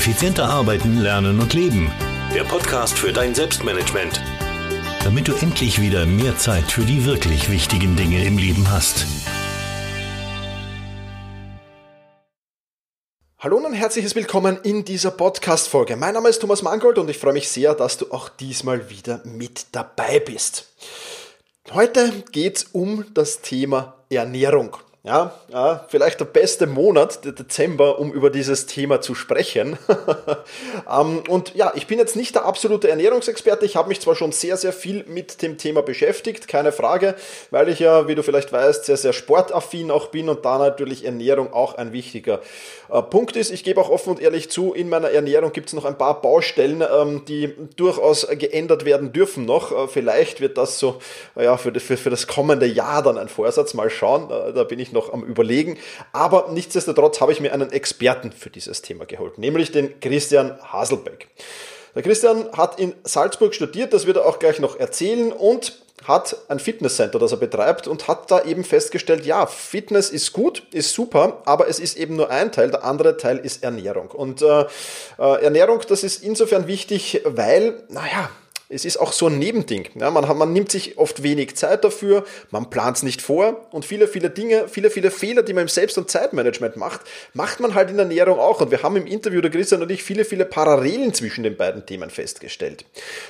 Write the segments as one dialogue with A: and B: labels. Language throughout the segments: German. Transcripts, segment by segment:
A: Effizienter arbeiten, lernen und leben. Der Podcast für dein Selbstmanagement. Damit du endlich wieder mehr Zeit für die wirklich wichtigen Dinge im Leben hast.
B: Hallo und ein herzliches Willkommen in dieser Podcast-Folge. Mein Name ist Thomas Mangold und ich freue mich sehr, dass du auch diesmal wieder mit dabei bist. Heute geht es um das Thema Ernährung. Ja, ja, vielleicht der beste Monat, der Dezember, um über dieses Thema zu sprechen. ähm, und ja, ich bin jetzt nicht der absolute Ernährungsexperte. Ich habe mich zwar schon sehr, sehr viel mit dem Thema beschäftigt, keine Frage, weil ich ja, wie du vielleicht weißt, sehr, sehr sportaffin auch bin und da natürlich Ernährung auch ein wichtiger äh, Punkt ist. Ich gebe auch offen und ehrlich zu, in meiner Ernährung gibt es noch ein paar Baustellen, ähm, die durchaus geändert werden dürfen noch. Äh, vielleicht wird das so ja, für, für, für das kommende Jahr dann ein Vorsatz. Mal schauen, äh, da bin ich noch am Überlegen. Aber nichtsdestotrotz habe ich mir einen Experten für dieses Thema geholt, nämlich den Christian Haselbeck. Der Christian hat in Salzburg studiert, das wird er auch gleich noch erzählen und hat ein Fitnesscenter, das er betreibt und hat da eben festgestellt, ja, Fitness ist gut, ist super, aber es ist eben nur ein Teil, der andere Teil ist Ernährung. Und äh, äh Ernährung, das ist insofern wichtig, weil, naja, es ist auch so ein Nebending. Ja, man, man nimmt sich oft wenig Zeit dafür, man plant es nicht vor und viele, viele Dinge, viele, viele Fehler, die man im Selbst- und Zeitmanagement macht, macht man halt in der Ernährung auch. Und wir haben im Interview der Christian und ich viele, viele Parallelen zwischen den beiden Themen festgestellt.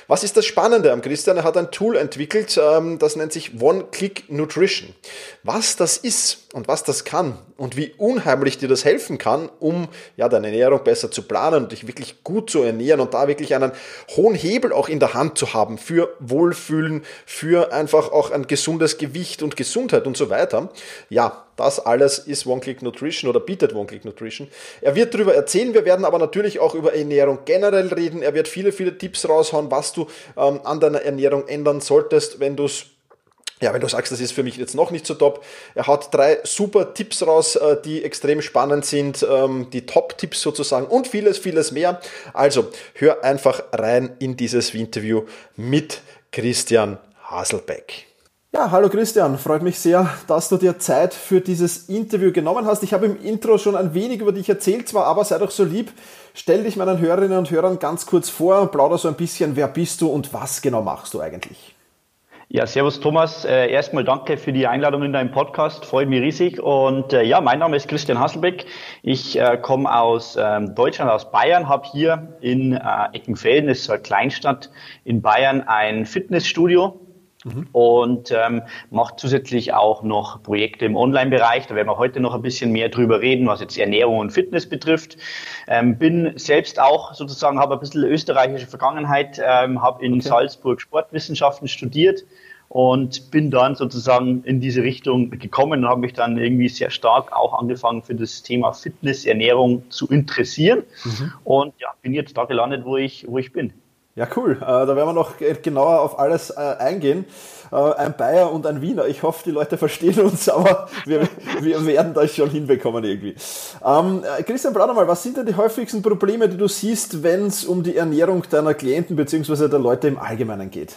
B: Was ist das Spannende am Christian? Er hat ein Tool entwickelt, ähm, das nennt sich One-Click Nutrition. Was das ist und was das kann und wie unheimlich dir das helfen kann, um ja deine Ernährung besser zu planen und dich wirklich gut zu ernähren und da wirklich einen hohen Hebel auch in der Hand zu haben für Wohlfühlen, für einfach auch ein gesundes Gewicht und Gesundheit und so weiter. Ja, das alles ist One-Click Nutrition oder bietet One-Click Nutrition. Er wird darüber erzählen, wir werden aber natürlich auch über Ernährung generell reden. Er wird viele, viele Tipps raushauen, was du ähm, an deiner Ernährung ändern solltest, wenn du es ja, wenn du sagst, das ist für mich jetzt noch nicht so top. Er hat drei super Tipps raus, äh, die extrem spannend sind, ähm, die Top-Tipps sozusagen und vieles, vieles mehr. Also hör einfach rein in dieses Interview mit Christian Haselbeck. Ja, hallo Christian, freut mich sehr, dass du dir Zeit für dieses Interview genommen hast. Ich habe im Intro schon ein wenig über dich erzählt, zwar, aber sei doch so lieb, stell dich meinen Hörerinnen und Hörern ganz kurz vor, plauder so ein bisschen, wer bist du und was genau machst du eigentlich?
C: Ja, servus Thomas. Äh, erstmal danke für die Einladung in deinen Podcast. Freut mich riesig. Und äh, ja, mein Name ist Christian Hasselbeck. Ich äh, komme aus ähm, Deutschland, aus Bayern, habe hier in äh, Eckenfelden, das ist so eine Kleinstadt in Bayern, ein Fitnessstudio Mhm. Und ähm, macht zusätzlich auch noch Projekte im Online-Bereich. Da werden wir heute noch ein bisschen mehr drüber reden, was jetzt Ernährung und Fitness betrifft. Ähm, bin selbst auch sozusagen, habe ein bisschen österreichische Vergangenheit, ähm, habe in okay. Salzburg Sportwissenschaften studiert und bin dann sozusagen in diese Richtung gekommen und habe mich dann irgendwie sehr stark auch angefangen für das Thema Fitness, Ernährung zu interessieren. Mhm. Und ja, bin jetzt da gelandet, wo ich, wo ich bin.
B: Ja, cool. Äh, da werden wir noch genauer auf alles äh, eingehen. Äh, ein Bayer und ein Wiener. Ich hoffe, die Leute verstehen uns, aber wir, wir werden das schon hinbekommen irgendwie. Ähm, Christian, plauder mal, was sind denn die häufigsten Probleme, die du siehst, wenn es um die Ernährung deiner Klienten bzw. der Leute im Allgemeinen geht?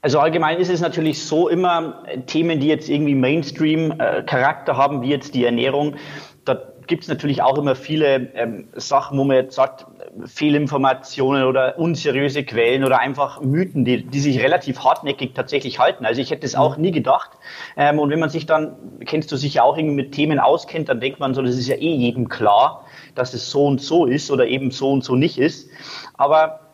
C: Also allgemein ist es natürlich so immer Themen, die jetzt irgendwie Mainstream-Charakter haben, wie jetzt die Ernährung. Da gibt es natürlich auch immer viele ähm, Sachen, wo man jetzt sagt, Fehlinformationen oder unseriöse Quellen oder einfach Mythen, die, die sich relativ hartnäckig tatsächlich halten. Also ich hätte es auch nie gedacht. Ähm, und wenn man sich dann, kennst du sich ja auch irgendwie mit Themen auskennt, dann denkt man so, das ist ja eh jedem klar, dass es so und so ist oder eben so und so nicht ist. Aber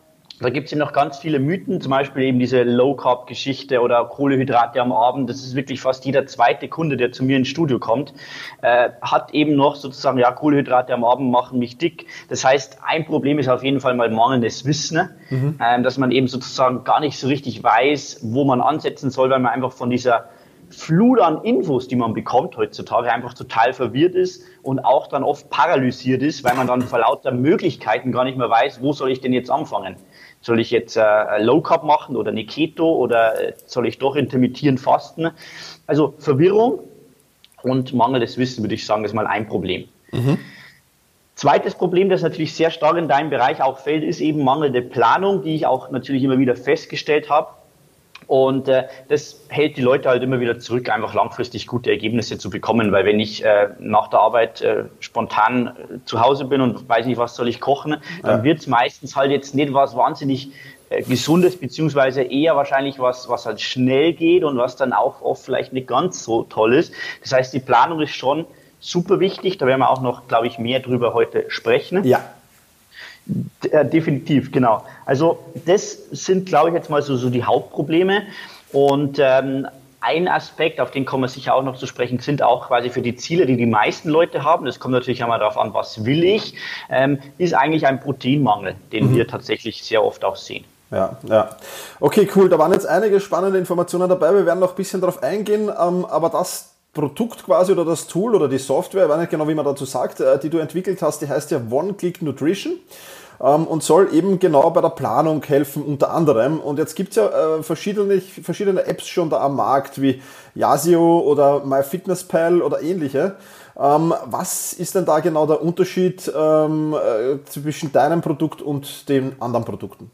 C: da gibt es eben noch ganz viele Mythen, zum Beispiel eben diese Low-Carb-Geschichte oder Kohlehydrate am Abend. Das ist wirklich fast jeder zweite Kunde, der zu mir ins Studio kommt, äh, hat eben noch sozusagen, ja, Kohlehydrate am Abend machen mich dick. Das heißt, ein Problem ist auf jeden Fall mal mangelndes Wissen, mhm. ähm, dass man eben sozusagen gar nicht so richtig weiß, wo man ansetzen soll, weil man einfach von dieser Flut an Infos, die man bekommt heutzutage, einfach total verwirrt ist und auch dann oft paralysiert ist, weil man dann vor lauter Möglichkeiten gar nicht mehr weiß, wo soll ich denn jetzt anfangen. Soll ich jetzt äh, Low Carb machen oder eine Keto oder äh, soll ich doch intermittierend fasten? Also Verwirrung und mangelndes Wissen, würde ich sagen, ist mal ein Problem. Mhm. Zweites Problem, das natürlich sehr stark in deinem Bereich auch fällt, ist eben mangelnde Planung, die ich auch natürlich immer wieder festgestellt habe. Und äh, das hält die Leute halt immer wieder zurück, einfach langfristig gute Ergebnisse zu bekommen, weil wenn ich äh, nach der Arbeit äh, spontan äh, zu Hause bin und weiß nicht, was soll ich kochen, dann ja. wird es meistens halt jetzt nicht was wahnsinnig äh, Gesundes, beziehungsweise eher wahrscheinlich was, was halt schnell geht und was dann auch oft vielleicht nicht ganz so toll ist. Das heißt, die Planung ist schon super wichtig. Da werden wir auch noch, glaube ich, mehr drüber heute sprechen.
B: Ja.
C: Äh, definitiv, genau. Also das sind, glaube ich, jetzt mal so, so die Hauptprobleme. Und ähm, ein Aspekt, auf den kommen wir sicher auch noch zu sprechen, sind auch quasi für die Ziele, die die meisten Leute haben. Das kommt natürlich einmal darauf an, was will ich, ähm, ist eigentlich ein Proteinmangel, den mhm. wir tatsächlich sehr oft auch sehen.
B: Ja, ja. Okay, cool. Da waren jetzt einige spannende Informationen dabei. Wir werden noch ein bisschen darauf eingehen, ähm, aber das Produkt quasi oder das Tool oder die Software, ich weiß nicht genau, wie man dazu sagt, äh, die du entwickelt hast, die heißt ja One-Click Nutrition ähm, und soll eben genau bei der Planung helfen, unter anderem. Und jetzt gibt es ja äh, verschiedene, verschiedene Apps schon da am Markt, wie Yasio oder MyFitnessPal oder ähnliche. Ähm, was ist denn da genau der Unterschied ähm, äh, zwischen deinem Produkt und den anderen Produkten?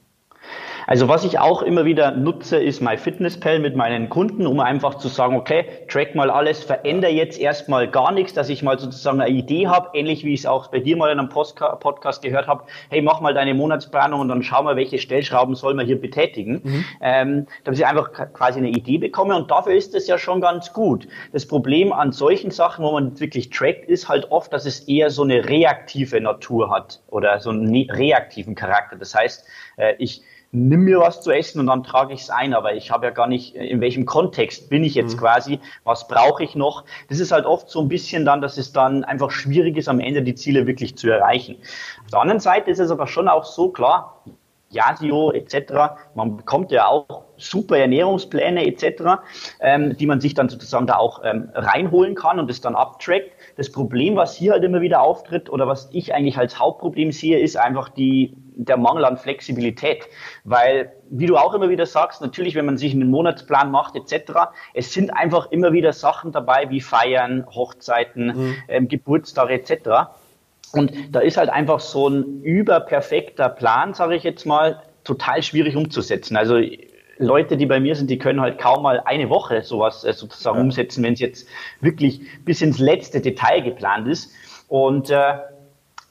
C: Also was ich auch immer wieder nutze, ist MyFitnessPal mit meinen Kunden, um einfach zu sagen, okay, track mal alles, verändere jetzt erstmal gar nichts, dass ich mal sozusagen eine Idee habe, ähnlich wie ich es auch bei dir mal in einem Podcast gehört habe, hey, mach mal deine Monatsplanung und dann schau mal, welche Stellschrauben soll man hier betätigen, mhm. ähm, damit ich einfach quasi eine Idee bekomme und dafür ist es ja schon ganz gut. Das Problem an solchen Sachen, wo man wirklich trackt, ist halt oft, dass es eher so eine reaktive Natur hat oder so einen reaktiven Charakter. Das heißt, äh, ich nimm mir was zu essen und dann trage ich es ein, aber ich habe ja gar nicht, in welchem Kontext bin ich jetzt mhm. quasi, was brauche ich noch. Das ist halt oft so ein bisschen dann, dass es dann einfach schwierig ist, am Ende die Ziele wirklich zu erreichen. Auf der anderen Seite ist es aber schon auch so klar, Yasio etc. Man bekommt ja auch super Ernährungspläne etc., ähm, die man sich dann sozusagen da auch ähm, reinholen kann und es dann abtrackt. Das Problem, was hier halt immer wieder auftritt oder was ich eigentlich als Hauptproblem sehe, ist einfach die der Mangel an Flexibilität. Weil, wie du auch immer wieder sagst, natürlich, wenn man sich einen Monatsplan macht etc., es sind einfach immer wieder Sachen dabei wie Feiern, Hochzeiten, mhm. ähm, Geburtstage etc. Und da ist halt einfach so ein überperfekter Plan, sage ich jetzt mal, total schwierig umzusetzen. Also Leute, die bei mir sind, die können halt kaum mal eine Woche sowas äh, sozusagen ja. umsetzen, wenn es jetzt wirklich bis ins letzte Detail geplant ist. Und äh,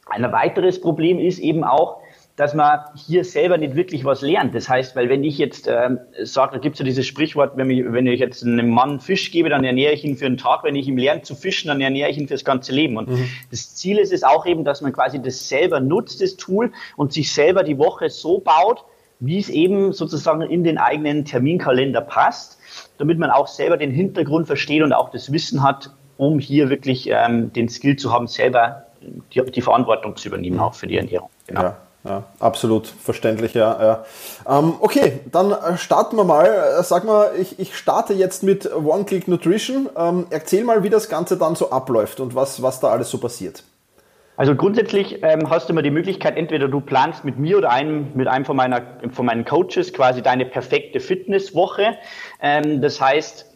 C: ein weiteres Problem ist eben auch, dass man hier selber nicht wirklich was lernt. Das heißt, weil wenn ich jetzt ähm, sage, da gibt es ja dieses Sprichwort, wenn ich, wenn ich jetzt einem Mann Fisch gebe, dann ernähre ich ihn für einen Tag. Wenn ich ihm lerne zu fischen, dann ernähre ich ihn fürs ganze Leben. Und mhm. das Ziel ist es auch eben, dass man quasi das selber nutzt, das Tool, und sich selber die Woche so baut, wie es eben sozusagen in den eigenen Terminkalender passt, damit man auch selber den Hintergrund versteht und auch das Wissen hat, um hier wirklich ähm, den Skill zu haben, selber die, die Verantwortung zu übernehmen, auch für die Ernährung.
B: Genau. Ja. Ja, absolut verständlich, ja. ja. Ähm, okay, dann äh, starten wir mal. Äh, sag mal, ich, ich starte jetzt mit One-Click Nutrition. Ähm, erzähl mal, wie das Ganze dann so abläuft und was, was da alles so passiert.
C: Also grundsätzlich ähm, hast du immer die Möglichkeit, entweder du planst mit mir oder einem, mit einem von, meiner, von meinen Coaches quasi deine perfekte Fitnesswoche. Ähm, das heißt,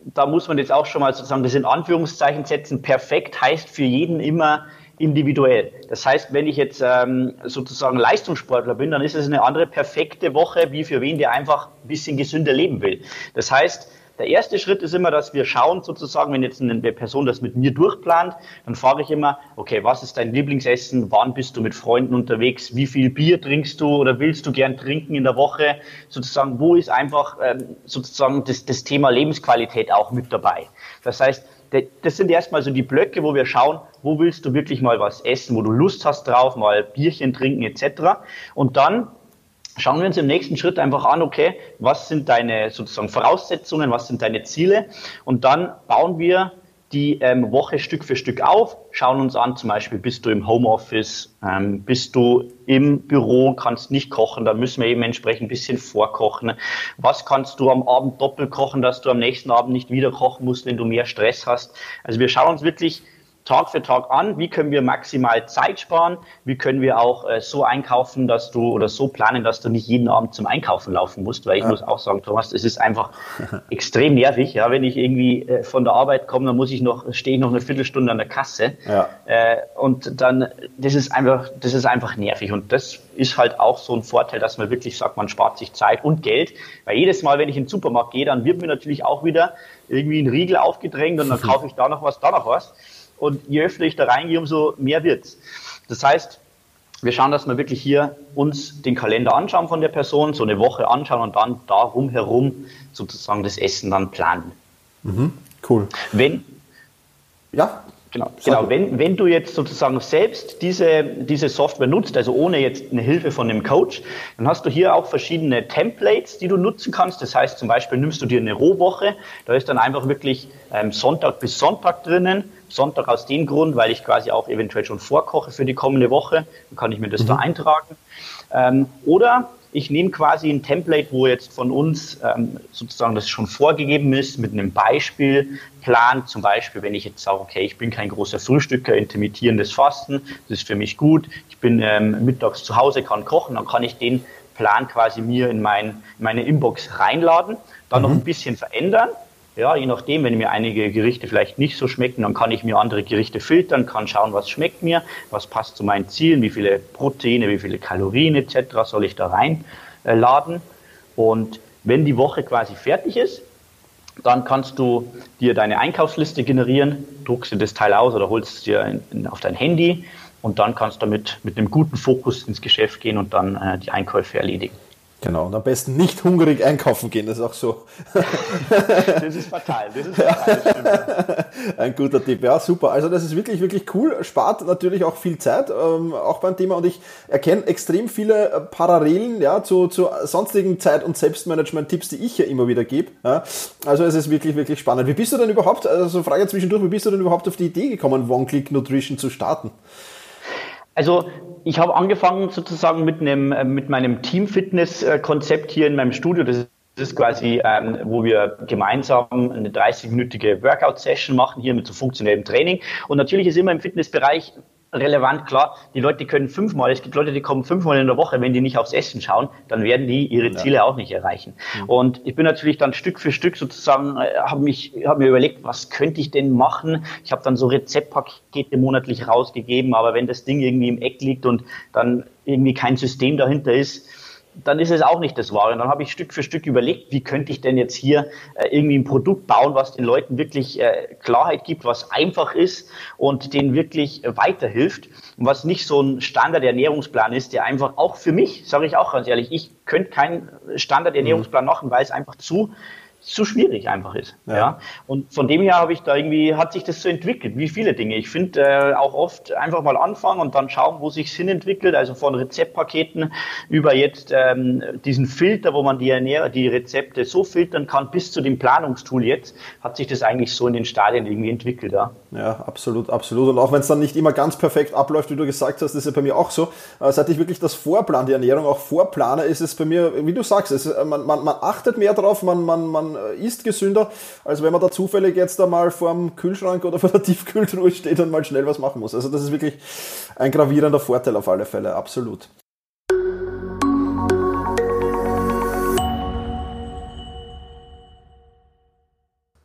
C: da muss man jetzt auch schon mal sozusagen das in Anführungszeichen setzen. Perfekt heißt für jeden immer individuell. Das heißt, wenn ich jetzt ähm, sozusagen Leistungssportler bin, dann ist es eine andere perfekte Woche, wie für wen, der einfach ein bisschen gesünder leben will. Das heißt, der erste Schritt ist immer, dass wir schauen, sozusagen, wenn jetzt eine Person das mit mir durchplant, dann frage ich immer, okay, was ist dein Lieblingsessen? Wann bist du mit Freunden unterwegs? Wie viel Bier trinkst du oder willst du gern trinken in der Woche? Sozusagen, wo ist einfach ähm, sozusagen das, das Thema Lebensqualität auch mit dabei? Das heißt, das sind erstmal so die Blöcke, wo wir schauen, wo willst du wirklich mal was essen, wo du Lust hast drauf, mal Bierchen trinken etc. Und dann schauen wir uns im nächsten Schritt einfach an, okay, was sind deine sozusagen Voraussetzungen, was sind deine Ziele und dann bauen wir die ähm, Woche Stück für Stück auf, schauen uns an, zum Beispiel bist du im Homeoffice, ähm, bist du im Büro, kannst nicht kochen, da müssen wir eben entsprechend ein bisschen vorkochen. Was kannst du am Abend doppelt kochen, dass du am nächsten Abend nicht wieder kochen musst, wenn du mehr Stress hast? Also wir schauen uns wirklich Tag für Tag an, wie können wir maximal Zeit sparen, wie können wir auch äh, so einkaufen, dass du oder so planen, dass du nicht jeden Abend zum Einkaufen laufen musst, weil ich ja. muss auch sagen, Thomas, es ist einfach extrem nervig, ja, wenn ich irgendwie äh, von der Arbeit komme, dann muss ich noch, stehe ich noch eine Viertelstunde an der Kasse. Ja. äh, und dann, das ist einfach, das ist einfach nervig. Und das ist halt auch so ein Vorteil, dass man wirklich sagt, man spart sich Zeit und Geld, weil jedes Mal, wenn ich in den Supermarkt gehe, dann wird mir natürlich auch wieder irgendwie ein Riegel aufgedrängt und dann kaufe ich da noch was, da noch was. Und je öfter ich da reingehe, umso mehr wird's. Das heißt, wir schauen, dass wir wirklich hier uns den Kalender anschauen von der Person, so eine Woche anschauen und dann darum herum sozusagen das Essen dann planen.
B: Mhm, cool.
C: Wenn, ja, Genau, genau. Wenn, wenn du jetzt sozusagen selbst diese, diese Software nutzt, also ohne jetzt eine Hilfe von einem Coach, dann hast du hier auch verschiedene Templates, die du nutzen kannst. Das heißt, zum Beispiel nimmst du dir eine Rohwoche, da ist dann einfach wirklich ähm, Sonntag bis Sonntag drinnen. Sonntag aus dem Grund, weil ich quasi auch eventuell schon vorkoche für die kommende Woche. Dann kann ich mir das mhm. da eintragen. Ähm, oder ich nehme quasi ein Template, wo jetzt von uns ähm, sozusagen das schon vorgegeben ist, mit einem Beispielplan. Zum Beispiel, wenn ich jetzt sage, okay, ich bin kein großer Frühstücker, intermittierendes Fasten, das ist für mich gut. Ich bin ähm, mittags zu Hause, kann kochen, dann kann ich den Plan quasi mir in, mein, in meine Inbox reinladen, dann mhm. noch ein bisschen verändern ja, je nachdem, wenn mir einige Gerichte vielleicht nicht so schmecken, dann kann ich mir andere Gerichte filtern, kann schauen, was schmeckt mir, was passt zu meinen Zielen, wie viele Proteine, wie viele Kalorien etc. soll ich da reinladen. Und wenn die Woche quasi fertig ist, dann kannst du dir deine Einkaufsliste generieren, druckst dir das Teil aus oder holst es dir auf dein Handy und dann kannst du damit mit einem guten Fokus ins Geschäft gehen und dann äh, die Einkäufe erledigen.
B: Genau, und am besten nicht hungrig einkaufen gehen, das ist auch so.
C: das ist fatal, das ist fatal.
B: Ein guter Tipp, ja, super. Also das ist wirklich, wirklich cool, spart natürlich auch viel Zeit, ähm, auch beim Thema und ich erkenne extrem viele äh, Parallelen ja, zu, zu sonstigen Zeit- und Selbstmanagement-Tipps, die ich ja immer wieder gebe. Ja. Also es ist wirklich, wirklich spannend. Wie bist du denn überhaupt, also Frage zwischendurch, wie bist du denn überhaupt auf die Idee gekommen, One-Click Nutrition zu starten?
C: Also ich habe angefangen sozusagen mit einem äh, mit meinem Team-Fitness-Konzept hier in meinem Studio. Das ist quasi, ähm, wo wir gemeinsam eine 30-minütige Workout-Session machen, hier mit so funktionellem Training. Und natürlich ist immer im Fitnessbereich relevant, klar, die Leute können fünfmal, es gibt Leute, die kommen fünfmal in der Woche, wenn die nicht aufs Essen schauen, dann werden die ihre Ziele ja. auch nicht erreichen. Mhm. Und ich bin natürlich dann Stück für Stück sozusagen, äh, habe mich, habe mir überlegt, was könnte ich denn machen? Ich habe dann so Rezeptpakete monatlich rausgegeben, aber wenn das Ding irgendwie im Eck liegt und dann irgendwie kein System dahinter ist, dann ist es auch nicht das Wahre. Und dann habe ich Stück für Stück überlegt, wie könnte ich denn jetzt hier äh, irgendwie ein Produkt bauen, was den Leuten wirklich äh, Klarheit gibt, was einfach ist und denen wirklich äh, weiterhilft und was nicht so ein Standard-Ernährungsplan ist, der einfach auch für mich, sage ich auch ganz ehrlich, ich könnte keinen Standard-Ernährungsplan machen, weil es einfach zu zu schwierig einfach ist. Ja. ja. Und von dem her habe ich da irgendwie, hat sich das so entwickelt, wie viele Dinge. Ich finde äh, auch oft einfach mal anfangen und dann schauen, wo sich Sinn entwickelt, also von Rezeptpaketen über jetzt ähm, diesen Filter, wo man die, Ernähr die Rezepte so filtern kann, bis zu dem Planungstool jetzt, hat sich das eigentlich so in den Stadien irgendwie entwickelt. Ja,
B: ja absolut, absolut. Und auch wenn es dann nicht immer ganz perfekt abläuft, wie du gesagt hast, ist ja bei mir auch so. Äh, seit ich wirklich das Vorplan, die Ernährung auch vorplane, ist es bei mir, wie du sagst, es, man, man, man achtet mehr drauf, man, man, man äh, ist gesünder, als wenn man da zufällig jetzt einmal vor dem Kühlschrank oder vor der Tiefkühltruhe steht und mal schnell was machen muss. Also das ist wirklich ein gravierender Vorteil auf alle Fälle, absolut.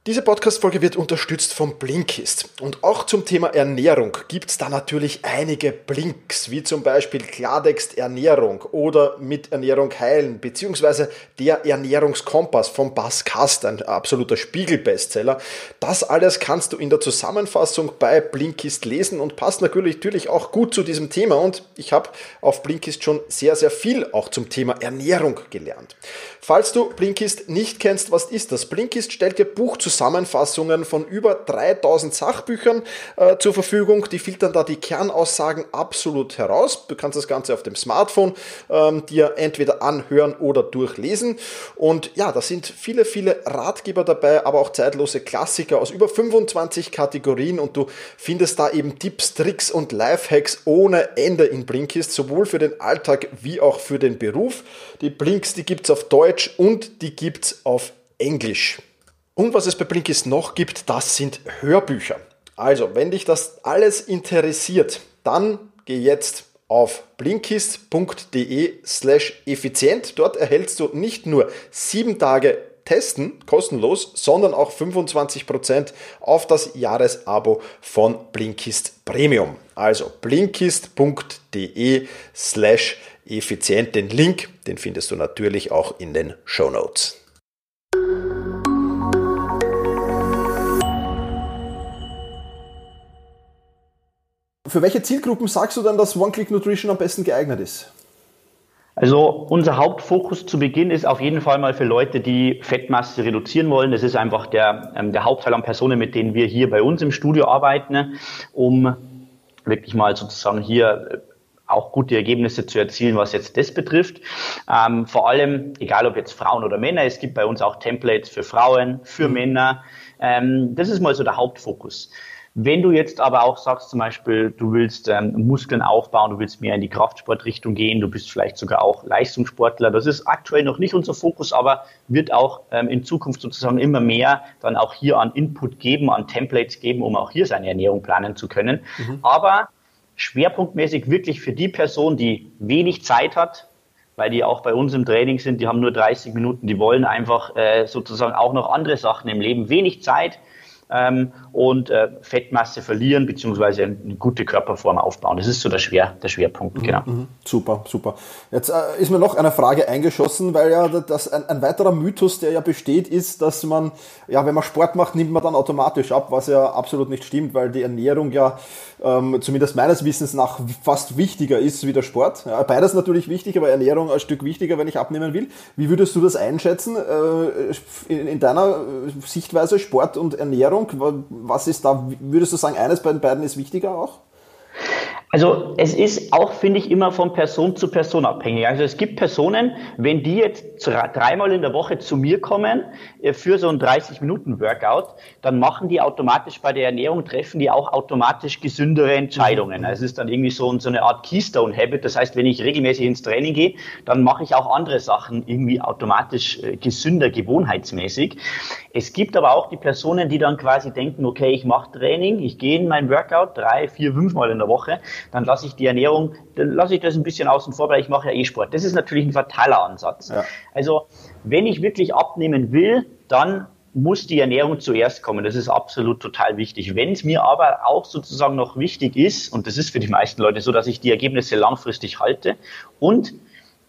B: Diese Podcast-Folge wird unterstützt vom Blinkist. Und auch zum Thema Ernährung gibt es da natürlich einige Blinks, wie zum Beispiel Klartext Ernährung oder mit Ernährung heilen, beziehungsweise der Ernährungskompass von Bas Kast, ein absoluter Spiegel-Bestseller. Das alles kannst du in der Zusammenfassung bei Blinkist lesen und passt natürlich, natürlich auch gut zu diesem Thema. Und ich habe auf Blinkist schon sehr, sehr viel auch zum Thema Ernährung gelernt. Falls du Blinkist nicht kennst, was ist das? Blinkist stellt dir Buchzusammenfassungen von über 3000 Sachbüchern äh, zur Verfügung. Die filtern da die Kernaussagen absolut heraus. Du kannst das Ganze auf dem Smartphone ähm, dir entweder anhören oder durchlesen. Und ja, da sind viele, viele Ratgeber dabei, aber auch zeitlose Klassiker aus über 25 Kategorien und du findest da eben Tipps, Tricks und Lifehacks ohne Ende in Blinkist, sowohl für den Alltag wie auch für den Beruf. Die Blinks, die gibt es auf Deutsch und die gibt es auf Englisch. Und was es bei Blinkist noch gibt, das sind Hörbücher. Also, wenn dich das alles interessiert, dann geh jetzt auf blinkist.de slash effizient. Dort erhältst du nicht nur sieben Tage testen, kostenlos, sondern auch 25% auf das Jahresabo von Blinkist Premium. Also blinkist.de slash effizient. Den Link, den findest du natürlich auch in den Show Notes. Für welche Zielgruppen sagst du dann, dass One-Click Nutrition am besten geeignet ist?
C: Also unser Hauptfokus zu Beginn ist auf jeden Fall mal für Leute, die Fettmasse reduzieren wollen. Das ist einfach der, ähm, der Hauptteil an Personen, mit denen wir hier bei uns im Studio arbeiten, um wirklich mal sozusagen hier äh, auch gute Ergebnisse zu erzielen, was jetzt das betrifft. Ähm, vor allem, egal ob jetzt Frauen oder Männer, es gibt bei uns auch Templates für Frauen, für mhm. Männer. Ähm, das ist mal so der Hauptfokus. Wenn du jetzt aber auch sagst, zum Beispiel, du willst ähm, Muskeln aufbauen, du willst mehr in die Kraftsportrichtung gehen, du bist vielleicht sogar auch Leistungssportler, das ist aktuell noch nicht unser Fokus, aber wird auch ähm, in Zukunft sozusagen immer mehr dann auch hier an Input geben, an Templates geben, um auch hier seine Ernährung planen zu können. Mhm. Aber schwerpunktmäßig wirklich für die Person, die wenig Zeit hat, weil die auch bei uns im Training sind, die haben nur 30 Minuten, die wollen einfach äh, sozusagen auch noch andere Sachen im Leben, wenig Zeit, ähm, und äh, Fettmasse verlieren beziehungsweise eine gute Körperform aufbauen. Das ist so der, Schwer, der Schwerpunkt,
B: mhm, genau. Mhm, super, super. Jetzt äh, ist mir noch eine Frage eingeschossen, weil ja das ein, ein, weiterer Mythos, der ja besteht, ist, dass man, ja, wenn man Sport macht, nimmt man dann automatisch ab, was ja absolut nicht stimmt, weil die Ernährung ja ähm, zumindest meines Wissens nach fast wichtiger ist wie der Sport. Ja, beides natürlich wichtig, aber Ernährung ein Stück wichtiger, wenn ich abnehmen will. Wie würdest du das einschätzen äh, in, in deiner Sichtweise Sport und Ernährung? Ernährung? Was ist da, würdest du sagen, eines bei den beiden ist wichtiger auch?
C: Also es ist auch, finde ich, immer von Person zu Person abhängig. Also es gibt Personen, wenn die jetzt dreimal in der Woche zu mir kommen äh, für so ein 30-Minuten-Workout, dann machen die automatisch bei der Ernährung, treffen die auch automatisch gesündere Entscheidungen. Also es ist dann irgendwie so, so eine Art Keystone-Habit. Das heißt, wenn ich regelmäßig ins Training gehe, dann mache ich auch andere Sachen irgendwie automatisch äh, gesünder, gewohnheitsmäßig. Es gibt aber auch die Personen, die dann quasi denken, okay, ich mache Training, ich gehe in mein Workout drei, vier, fünfmal in der Woche dann lasse ich die Ernährung, dann lasse ich das ein bisschen außen vor, weil ich mache ja eh Sport. Das ist natürlich ein fataler Ansatz. Ja. Also wenn ich wirklich abnehmen will, dann muss die Ernährung zuerst kommen. Das ist absolut total wichtig. Wenn es mir aber auch sozusagen noch wichtig ist, und das ist für die meisten Leute so, dass ich die Ergebnisse langfristig halte und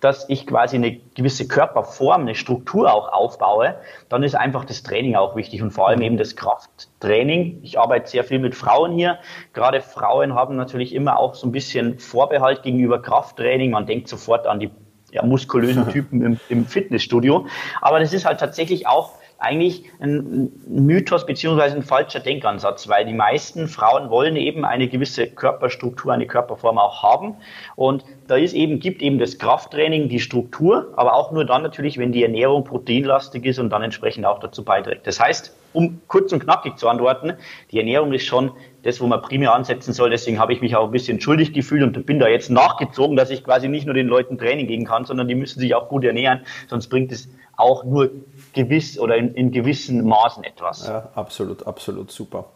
C: dass ich quasi eine gewisse Körperform, eine Struktur auch aufbaue, dann ist einfach das Training auch wichtig und vor allem eben das Krafttraining. Ich arbeite sehr viel mit Frauen hier. Gerade Frauen haben natürlich immer auch so ein bisschen Vorbehalt gegenüber Krafttraining. Man denkt sofort an die ja, muskulösen Typen im, im Fitnessstudio. Aber das ist halt tatsächlich auch eigentlich ein Mythos beziehungsweise ein falscher Denkansatz, weil die meisten Frauen wollen eben eine gewisse Körperstruktur, eine Körperform auch haben. Und da ist eben, gibt eben das Krafttraining die Struktur, aber auch nur dann natürlich, wenn die Ernährung proteinlastig ist und dann entsprechend auch dazu beiträgt. Das heißt, um kurz und knackig zu antworten, die Ernährung ist schon das, wo man primär ansetzen soll. Deswegen habe ich mich auch ein bisschen schuldig gefühlt und bin da jetzt nachgezogen, dass ich quasi nicht nur den Leuten Training geben kann, sondern die müssen sich auch gut ernähren, sonst bringt es auch nur gewiss oder in, in gewissen Maßen etwas.
B: Ja, absolut, absolut super.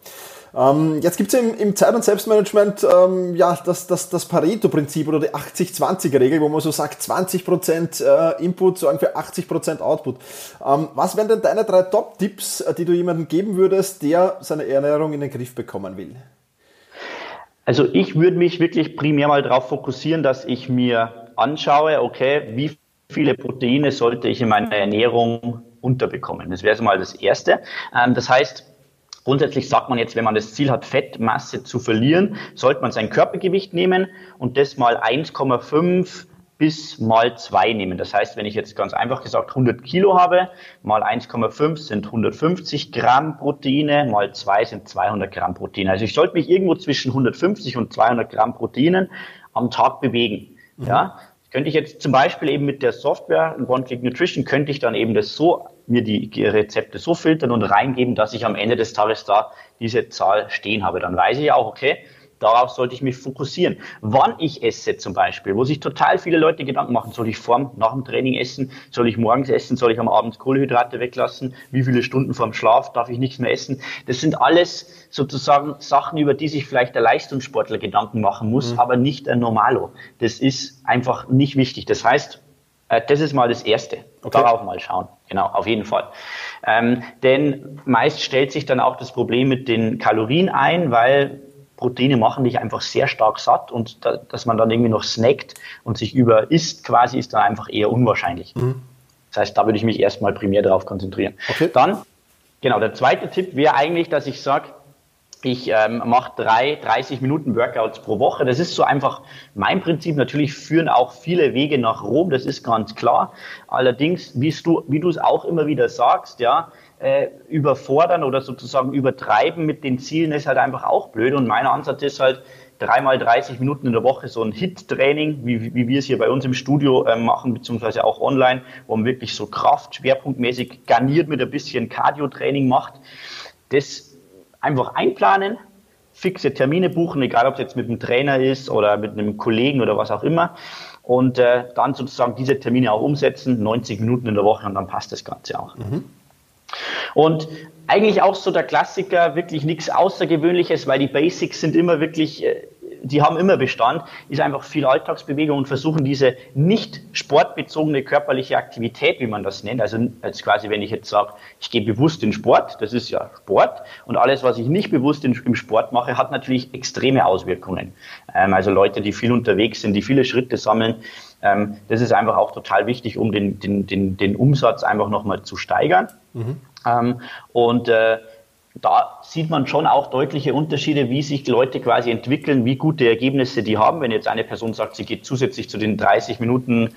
B: Ähm, jetzt gibt es im, im, Zeit- und Selbstmanagement ähm, ja, das, das, das Pareto-Prinzip oder die 80-20-Regel, wo man so sagt, 20% äh, Input sorgen für 80% Output. Ähm, was wären denn deine drei Top-Tipps, äh, die du jemandem geben würdest, der seine Ernährung in den Griff bekommen will?
C: Also ich würde mich wirklich primär mal darauf fokussieren, dass ich mir anschaue, okay, wie viele Proteine sollte ich in meiner Ernährung unterbekommen. Das wäre so mal das Erste. Ähm, das heißt, Grundsätzlich sagt man jetzt, wenn man das Ziel hat, Fettmasse zu verlieren, sollte man sein Körpergewicht nehmen und das mal 1,5 bis mal 2 nehmen. Das heißt, wenn ich jetzt ganz einfach gesagt 100 Kilo habe, mal 1,5 sind 150 Gramm Proteine, mal 2 sind 200 Gramm Proteine. Also ich sollte mich irgendwo zwischen 150 und 200 Gramm Proteinen am Tag bewegen. Mhm. Ja, könnte ich jetzt zum Beispiel eben mit der Software One-Click Nutrition, könnte ich dann eben das so, mir die Rezepte so filtern und reingeben, dass ich am Ende des Tages da diese Zahl stehen habe. Dann weiß ich auch, okay, Darauf sollte ich mich fokussieren. Wann ich esse zum Beispiel, wo sich total viele Leute Gedanken machen, soll ich vorm, nach dem Training essen, soll ich morgens essen, soll ich am Abend Kohlenhydrate weglassen, wie viele Stunden vorm Schlaf darf ich nichts mehr essen. Das sind alles sozusagen Sachen, über die sich vielleicht der Leistungssportler Gedanken machen muss, mhm. aber nicht der Normalo. Das ist einfach nicht wichtig. Das heißt, äh, das ist mal das Erste. Okay. Darauf mal schauen. Genau, auf jeden Fall. Ähm, denn meist stellt sich dann auch das Problem mit den Kalorien ein, weil Proteine machen dich einfach sehr stark satt und da, dass man dann irgendwie noch snackt und sich über isst quasi, ist dann einfach eher unwahrscheinlich. Mhm. Das heißt, da würde ich mich erstmal primär darauf konzentrieren. Okay. Dann, genau, der zweite Tipp wäre eigentlich, dass ich sage, ich ähm, mache drei 30 Minuten Workouts pro Woche. Das ist so einfach mein Prinzip. Natürlich führen auch viele Wege nach Rom, das ist ganz klar. Allerdings, wie du, wie es auch immer wieder sagst, ja, äh, überfordern oder sozusagen übertreiben mit den Zielen ist halt einfach auch blöd. Und mein Ansatz ist halt, dreimal 30 Minuten in der Woche so ein Hit-Training, wie, wie wir es hier bei uns im Studio äh, machen, beziehungsweise auch online, wo man wirklich so Kraft schwerpunktmäßig garniert mit ein bisschen Cardio-Training macht. Das einfach einplanen, fixe Termine buchen, egal ob es jetzt mit einem Trainer ist oder mit einem Kollegen oder was auch immer. Und äh, dann sozusagen diese Termine auch umsetzen, 90 Minuten in der Woche und dann passt das Ganze auch. Mhm. Und eigentlich auch so der Klassiker, wirklich nichts Außergewöhnliches, weil die Basics sind immer wirklich äh, die haben immer Bestand, ist einfach viel Alltagsbewegung und versuchen diese nicht sportbezogene körperliche Aktivität, wie man das nennt, also als quasi, wenn ich jetzt sage, ich gehe bewusst in Sport, das ist ja Sport und alles, was ich nicht bewusst in, im Sport mache, hat natürlich extreme Auswirkungen. Ähm, also Leute, die viel unterwegs sind, die viele Schritte sammeln, ähm, das ist einfach auch total wichtig, um den, den, den, den Umsatz einfach nochmal zu steigern. Mhm. Ähm, und äh, da sieht man schon auch deutliche Unterschiede, wie sich Leute quasi entwickeln, wie gute Ergebnisse die haben. Wenn jetzt eine Person sagt, sie geht zusätzlich zu den 30 Minuten,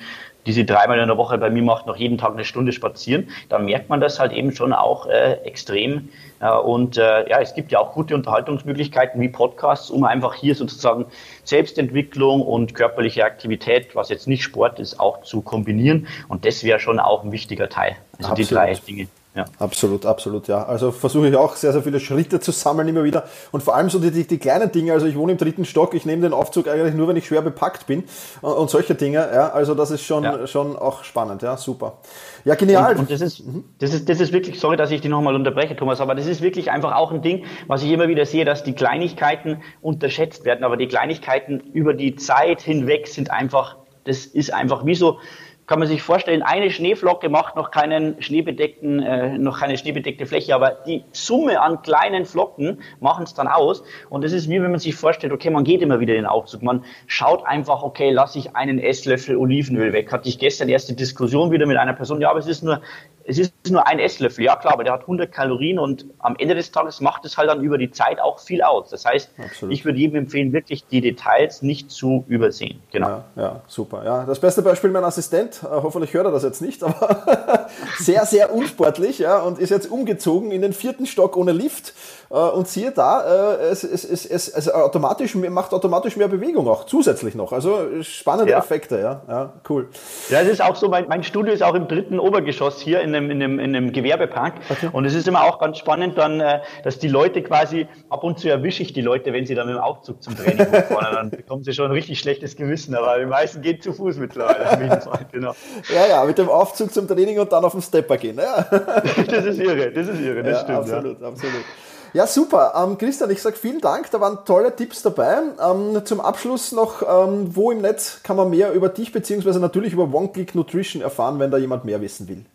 C: die sie dreimal in der Woche bei mir macht, noch jeden Tag eine Stunde spazieren, dann merkt man das halt eben schon auch äh, extrem. Äh, und äh, ja, es gibt ja auch gute Unterhaltungsmöglichkeiten wie Podcasts, um einfach hier sozusagen Selbstentwicklung und körperliche Aktivität, was jetzt nicht Sport ist, auch zu kombinieren. Und das wäre schon auch ein wichtiger Teil. Also Absolut. die drei Dinge.
B: Ja. Absolut, absolut, ja. Also versuche ich auch sehr, sehr viele Schritte zu sammeln immer wieder. Und vor allem so die, die, die kleinen Dinge. Also ich wohne im dritten Stock, ich nehme den Aufzug eigentlich nur, wenn ich schwer bepackt bin. Und, und solche Dinge, ja. Also das ist schon, ja. schon auch spannend, ja. Super. Ja, genial.
C: Und, und das, ist, mhm. das, ist, das ist wirklich, sorry, dass ich dich nochmal unterbreche, Thomas, aber das ist wirklich einfach auch ein Ding, was ich immer wieder sehe, dass die Kleinigkeiten unterschätzt werden. Aber die Kleinigkeiten über die Zeit hinweg sind einfach, das ist einfach wie so, kann man sich vorstellen, eine Schneeflocke macht noch keinen schneebedeckten, äh, noch keine schneebedeckte Fläche, aber die Summe an kleinen Flocken machen es dann aus. Und es ist wie wenn man sich vorstellt, okay, man geht immer wieder in den Aufzug. Man schaut einfach, okay, lasse ich einen Esslöffel Olivenöl weg. Hatte ich gestern erst die Diskussion wieder mit einer Person, ja, aber es ist nur es ist nur ein Esslöffel, ja klar, aber der hat 100 Kalorien und am Ende des Tages macht es halt dann über die Zeit auch viel aus. Das heißt, Absolut. ich würde jedem empfehlen, wirklich die Details nicht zu übersehen.
B: Genau. Ja, ja, super. Ja, das beste Beispiel mein Assistent, äh, hoffentlich hört er das jetzt nicht, aber sehr, sehr unsportlich ja, und ist jetzt umgezogen in den vierten Stock ohne Lift äh, und siehe da, äh, es, es, es, es, es automatisch, macht automatisch mehr Bewegung auch, zusätzlich noch. Also spannende ja. Effekte, ja. ja, cool.
C: Ja, es ist auch so, mein, mein Studio ist auch im dritten Obergeschoss hier in einem, in einem, in einem Gewerbepark. Okay. Und es ist immer auch ganz spannend dann, äh, dass die Leute quasi, ab und zu erwische ich die Leute, wenn sie dann mit dem Aufzug zum Training fahren, dann bekommen sie schon ein richtig schlechtes Gewissen, aber die meisten gehen zu Fuß mittlerweile.
B: genau. Ja, ja, mit dem Aufzug zum Training und dann auf den Stepper gehen. Ja.
C: das ist irre, das ist irre, das ja, stimmt.
B: Absolut, ja. absolut. Ja, super. Ähm, Christian, ich sage vielen Dank. Da waren tolle Tipps dabei. Ähm, zum Abschluss noch, ähm, wo im Netz kann man mehr über dich beziehungsweise natürlich über One-Click Nutrition erfahren, wenn da jemand mehr wissen will?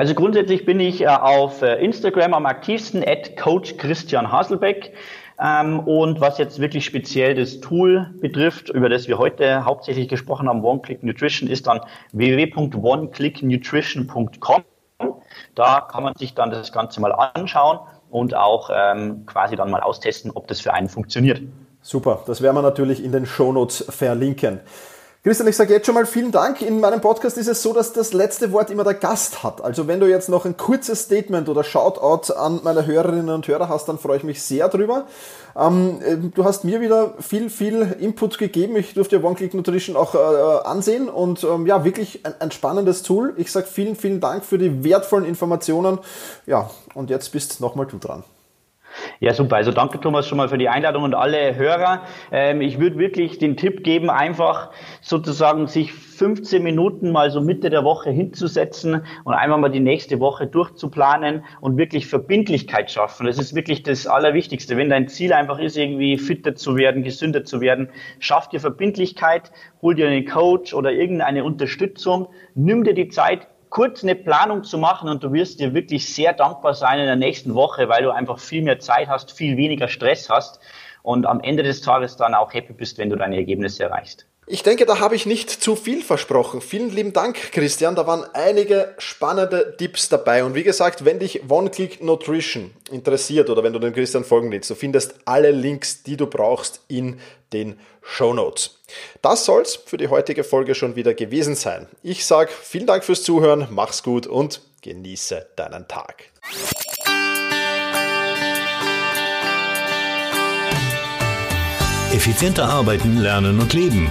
C: Also grundsätzlich bin ich äh, auf äh, Instagram am aktivsten, at Coach Christian Haselbeck. Ähm, und was jetzt wirklich speziell das Tool betrifft, über das wir heute hauptsächlich gesprochen haben, One-Click Nutrition, ist dann www.oneclicknutrition.com. Da kann man sich dann das Ganze mal anschauen und auch ähm, quasi dann mal austesten, ob das für einen funktioniert.
B: Super, das werden wir natürlich in den Shownotes verlinken. Christian, ich sage jetzt schon mal vielen Dank. In meinem Podcast ist es so, dass das letzte Wort immer der Gast hat. Also wenn du jetzt noch ein kurzes Statement oder Shoutout an meine Hörerinnen und Hörer hast, dann freue ich mich sehr drüber. Ähm, äh, du hast mir wieder viel, viel Input gegeben. Ich durfte One Click Nutrition auch äh, ansehen und ähm, ja, wirklich ein, ein spannendes Tool. Ich sage vielen, vielen Dank für die wertvollen Informationen. Ja, und jetzt bist nochmal du dran.
C: Ja, super. Also danke Thomas schon mal für die Einladung und alle Hörer. Ähm, ich würde wirklich den Tipp geben, einfach sozusagen sich 15 Minuten mal so Mitte der Woche hinzusetzen und einfach mal die nächste Woche durchzuplanen und wirklich Verbindlichkeit schaffen. Das ist wirklich das Allerwichtigste. Wenn dein Ziel einfach ist, irgendwie fitter zu werden, gesünder zu werden, schaff dir Verbindlichkeit, hol dir einen Coach oder irgendeine Unterstützung, nimm dir die Zeit, kurz eine Planung zu machen und du wirst dir wirklich sehr dankbar sein in der nächsten Woche, weil du einfach viel mehr Zeit hast, viel weniger Stress hast und am Ende des Tages dann auch happy bist, wenn du deine Ergebnisse erreichst.
B: Ich denke, da habe ich nicht zu viel versprochen. Vielen lieben Dank, Christian. Da waren einige spannende Tipps dabei. Und wie gesagt, wenn dich One-Click Nutrition interessiert oder wenn du dem Christian folgen willst, du findest alle Links, die du brauchst, in den Show Notes. Das soll's für die heutige Folge schon wieder gewesen sein. Ich sage vielen Dank fürs Zuhören, mach's gut und genieße deinen Tag.
A: Effizienter arbeiten, lernen und leben